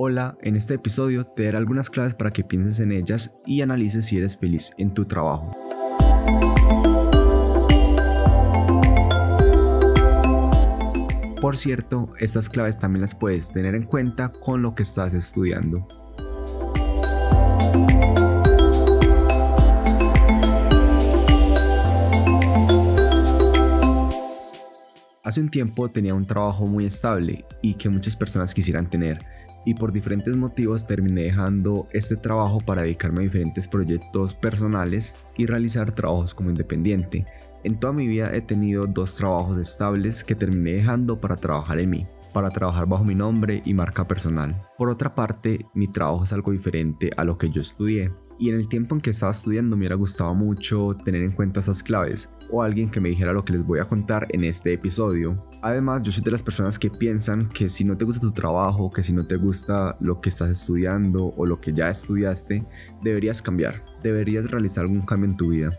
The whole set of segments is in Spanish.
Hola, en este episodio te daré algunas claves para que pienses en ellas y analices si eres feliz en tu trabajo. Por cierto, estas claves también las puedes tener en cuenta con lo que estás estudiando. Hace un tiempo tenía un trabajo muy estable y que muchas personas quisieran tener y por diferentes motivos terminé dejando este trabajo para dedicarme a diferentes proyectos personales y realizar trabajos como independiente. En toda mi vida he tenido dos trabajos estables que terminé dejando para trabajar en mí, para trabajar bajo mi nombre y marca personal. Por otra parte, mi trabajo es algo diferente a lo que yo estudié y en el tiempo en que estaba estudiando me hubiera gustado mucho tener en cuenta esas claves o alguien que me dijera lo que les voy a contar en este episodio. Además, yo soy de las personas que piensan que si no te gusta tu trabajo, que si no te gusta lo que estás estudiando o lo que ya estudiaste, deberías cambiar, deberías realizar algún cambio en tu vida.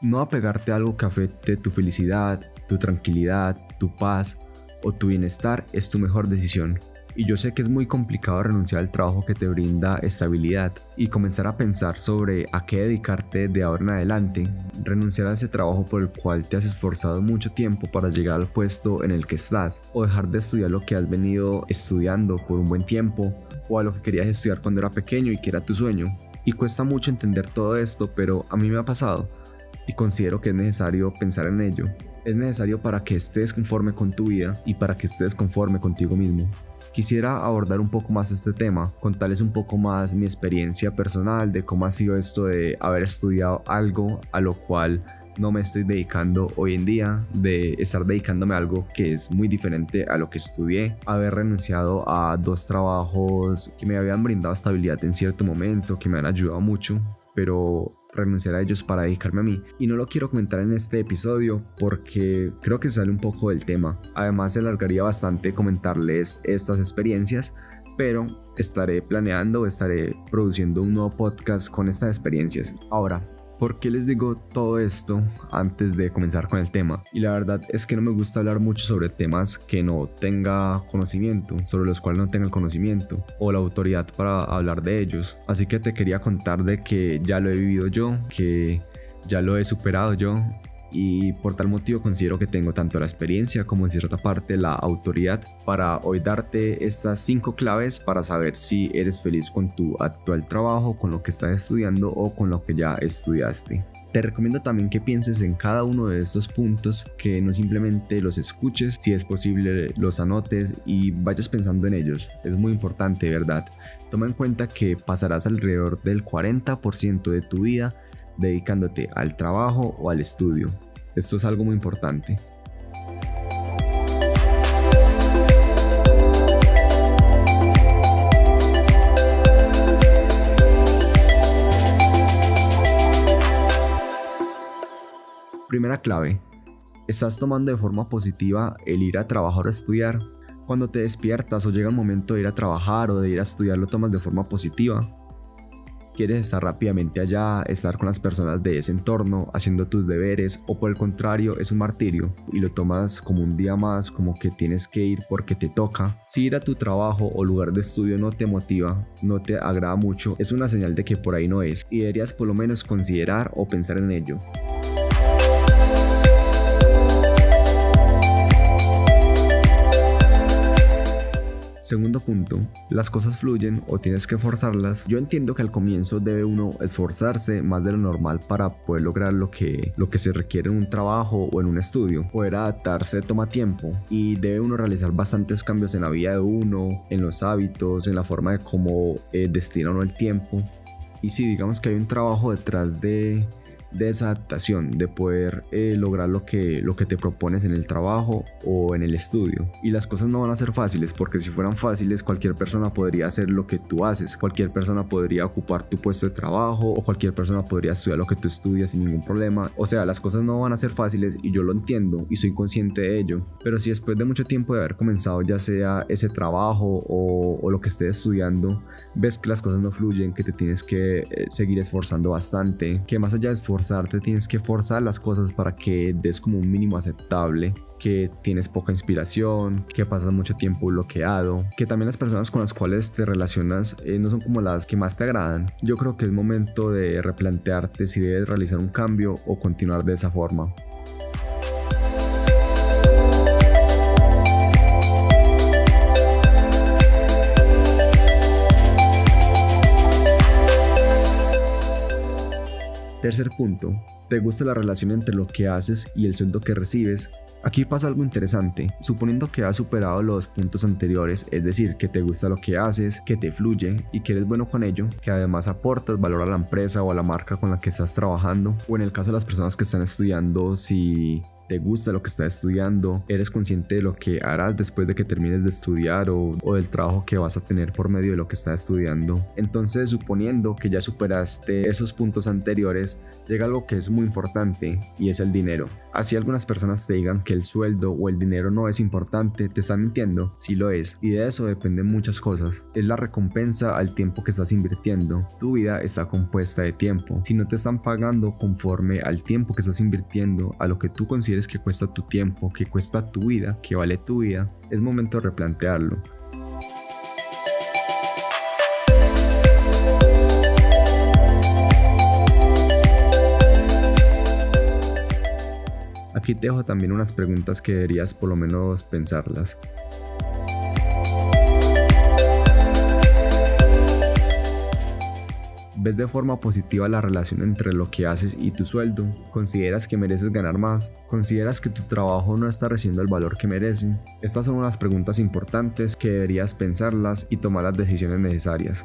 No apegarte a algo que afecte tu felicidad, tu tranquilidad, tu paz o tu bienestar es tu mejor decisión. Y yo sé que es muy complicado renunciar al trabajo que te brinda estabilidad y comenzar a pensar sobre a qué dedicarte de ahora en adelante, renunciar a ese trabajo por el cual te has esforzado mucho tiempo para llegar al puesto en el que estás, o dejar de estudiar lo que has venido estudiando por un buen tiempo, o a lo que querías estudiar cuando era pequeño y que era tu sueño. Y cuesta mucho entender todo esto, pero a mí me ha pasado y considero que es necesario pensar en ello. Es necesario para que estés conforme con tu vida y para que estés conforme contigo mismo. Quisiera abordar un poco más este tema, contarles un poco más mi experiencia personal de cómo ha sido esto de haber estudiado algo a lo cual no me estoy dedicando hoy en día, de estar dedicándome a algo que es muy diferente a lo que estudié, haber renunciado a dos trabajos que me habían brindado estabilidad en cierto momento, que me han ayudado mucho, pero renunciar a ellos para dedicarme a mí. Y no lo quiero comentar en este episodio porque creo que sale un poco del tema. Además se alargaría bastante comentarles estas experiencias, pero estaré planeando, estaré produciendo un nuevo podcast con estas experiencias. Ahora, ¿Por qué les digo todo esto antes de comenzar con el tema? Y la verdad es que no me gusta hablar mucho sobre temas que no tenga conocimiento, sobre los cuales no tenga el conocimiento o la autoridad para hablar de ellos. Así que te quería contar de que ya lo he vivido yo, que ya lo he superado yo y por tal motivo considero que tengo tanto la experiencia como en cierta parte la autoridad para hoy darte estas cinco claves para saber si eres feliz con tu actual trabajo, con lo que estás estudiando o con lo que ya estudiaste. Te recomiendo también que pienses en cada uno de estos puntos, que no simplemente los escuches, si es posible los anotes y vayas pensando en ellos. Es muy importante, ¿verdad? Toma en cuenta que pasarás alrededor del 40% de tu vida dedicándote al trabajo o al estudio. Esto es algo muy importante. Primera clave. ¿Estás tomando de forma positiva el ir a trabajar o estudiar? Cuando te despiertas o llega el momento de ir a trabajar o de ir a estudiar, lo tomas de forma positiva quieres estar rápidamente allá, estar con las personas de ese entorno, haciendo tus deberes, o por el contrario es un martirio y lo tomas como un día más, como que tienes que ir porque te toca. Si ir a tu trabajo o lugar de estudio no te motiva, no te agrada mucho, es una señal de que por ahí no es y deberías por lo menos considerar o pensar en ello. Segundo punto, las cosas fluyen o tienes que forzarlas. Yo entiendo que al comienzo debe uno esforzarse más de lo normal para poder lograr lo que, lo que se requiere en un trabajo o en un estudio. Poder adaptarse toma tiempo y debe uno realizar bastantes cambios en la vida de uno, en los hábitos, en la forma de cómo eh, destina uno el tiempo. Y si digamos que hay un trabajo detrás de de esa adaptación, de poder eh, lograr lo que, lo que te propones en el trabajo o en el estudio. Y las cosas no van a ser fáciles, porque si fueran fáciles, cualquier persona podría hacer lo que tú haces, cualquier persona podría ocupar tu puesto de trabajo o cualquier persona podría estudiar lo que tú estudias sin ningún problema. O sea, las cosas no van a ser fáciles y yo lo entiendo y soy consciente de ello. Pero si después de mucho tiempo de haber comenzado ya sea ese trabajo o, lo que estés estudiando, ves que las cosas no fluyen, que te tienes que eh, seguir esforzando bastante, que más allá de esforzar, forzarte, tienes que forzar las cosas para que des como un mínimo aceptable, que tienes poca inspiración, que pasas mucho tiempo bloqueado, que también las personas con las cuales te relacionas eh, no son como las que más te agradan. Yo creo que es momento de replantearte si debes realizar un cambio o continuar de esa forma. Tercer punto, ¿te gusta la relación entre lo que haces y el sueldo que recibes? Aquí pasa algo interesante, suponiendo que has superado los puntos anteriores, es decir, que te gusta lo que haces, que te fluye y que eres bueno con ello, que además aportas valor a la empresa o a la marca con la que estás trabajando, o en el caso de las personas que están estudiando, si te gusta lo que estás estudiando, eres consciente de lo que harás después de que termines de estudiar o, del trabajo que vas a tener por medio de lo que estás estudiando. Entonces, suponiendo que ya superaste esos puntos anteriores, llega algo que es muy importante y es el dinero. Así algunas personas te digan que el sueldo o el dinero no es importante, te están mintiendo, sí lo es, y de eso dependen muchas cosas. Es la recompensa al tiempo que estás invirtiendo. Tu vida está compuesta de tiempo. Si no te están pagando conforme al tiempo que estás invirtiendo, a lo que tú que cuesta tu tiempo, que cuesta tu vida, que vale tu vida, es momento de replantearlo. Aquí te dejo también unas preguntas que deberías por lo menos pensarlas. ¿Ves de forma positiva la relación entre lo que haces y tu sueldo? ¿Consideras que mereces ganar más? ¿Consideras que tu trabajo no está recibiendo el valor que merece? Estas son unas preguntas importantes que deberías pensarlas y tomar las decisiones necesarias.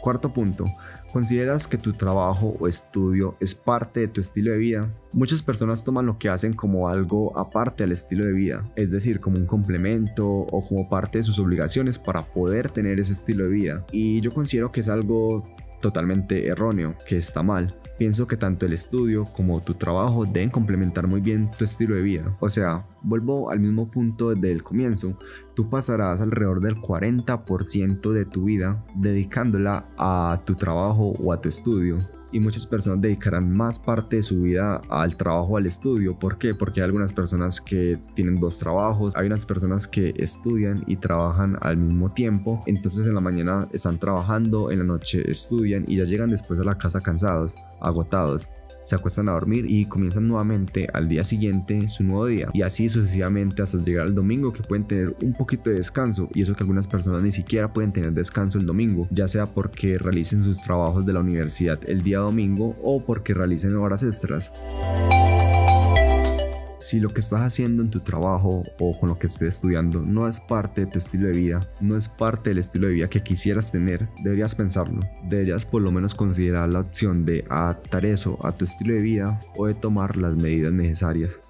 Cuarto punto, ¿consideras que tu trabajo o estudio es parte de tu estilo de vida? Muchas personas toman lo que hacen como algo aparte al estilo de vida, es decir, como un complemento o como parte de sus obligaciones para poder tener ese estilo de vida. Y yo considero que es algo totalmente erróneo, que está mal. Pienso que tanto el estudio como tu trabajo deben complementar muy bien tu estilo de vida. O sea, vuelvo al mismo punto desde el comienzo. Tú pasarás alrededor del 40% de tu vida dedicándola a tu trabajo o a tu estudio y muchas personas dedicarán más parte de su vida al trabajo al estudio. ¿Por qué? Porque hay algunas personas que tienen dos trabajos, hay unas personas que estudian y trabajan al mismo tiempo, entonces en la mañana están trabajando, en la noche estudian y ya llegan después a la casa cansados, agotados se acuestan a dormir y comienzan nuevamente al día siguiente su nuevo día. Y así sucesivamente hasta llegar al domingo que pueden tener un poquito de descanso. Y eso que algunas personas ni siquiera pueden tener descanso el domingo ya sea porque realicen sus trabajos de la universidad el día domingo o porque realicen horas extras si lo que estás haciendo en tu trabajo o con lo que estés estudiando no es parte de tu estilo de vida, no es parte del estilo de vida que quisieras tener, deberías pensarlo. Deberías por lo menos considerar la opción de adaptar eso a tu estilo de vida o de tomar las medidas necesarias.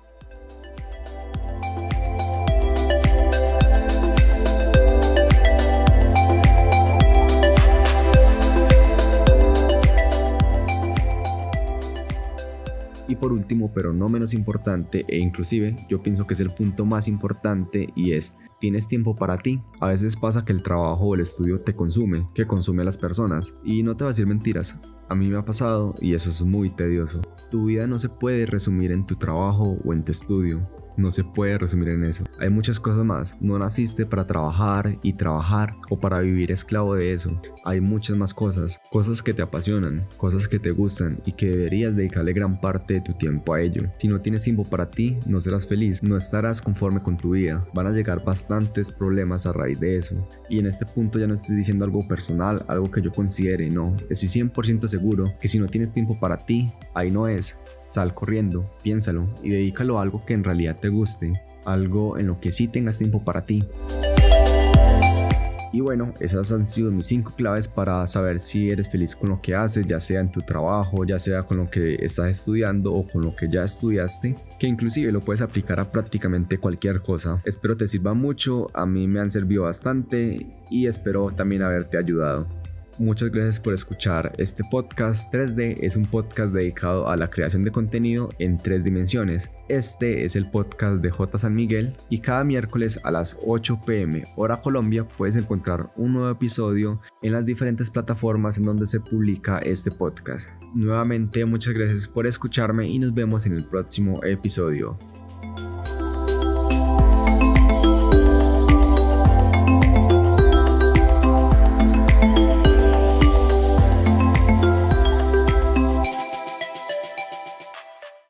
Por último, pero no menos importante, e inclusive yo pienso que es el punto más importante y es, tienes tiempo para ti. A veces pasa que el trabajo o el estudio te consume, que consume a las personas. Y no te va a decir mentiras, a mí me ha pasado y eso es muy tedioso. Tu vida no se puede resumir en tu trabajo o en tu estudio no se puede resumir en eso. Hay muchas cosas más. No naciste para trabajar y trabajar o para vivir esclavo de eso. Hay muchas más cosas, cosas que te apasionan, cosas que te gustan y que deberías dedicarle gran parte de tu tiempo a ello. Si no tienes tiempo para ti, no serás feliz, no estarás conforme con tu vida. Van a llegar bastantes problemas a raíz de eso. Y en este punto ya no estoy diciendo algo personal, algo que yo considere, no. Estoy 100% seguro que si no tienes tiempo para ti, ahí no es. Corriendo, piénsalo y dedícalo a algo que en realidad te guste, algo en lo que sí tengas tiempo para ti. Y bueno, esas han sido mis 5 claves para saber si eres feliz con lo que haces, ya sea en tu trabajo, ya sea con lo que estás estudiando o con lo que ya estudiaste, que inclusive lo puedes aplicar a prácticamente cualquier cosa. Espero te sirva mucho, a mí me han servido bastante y espero también haberte ayudado. Muchas gracias por escuchar este podcast 3D. Es un podcast dedicado a la creación de contenido en tres dimensiones. Este es el podcast de J. San Miguel y cada miércoles a las 8 pm hora Colombia puedes encontrar un nuevo episodio en las diferentes plataformas en donde se publica este podcast. Nuevamente muchas gracias por escucharme y nos vemos en el próximo episodio.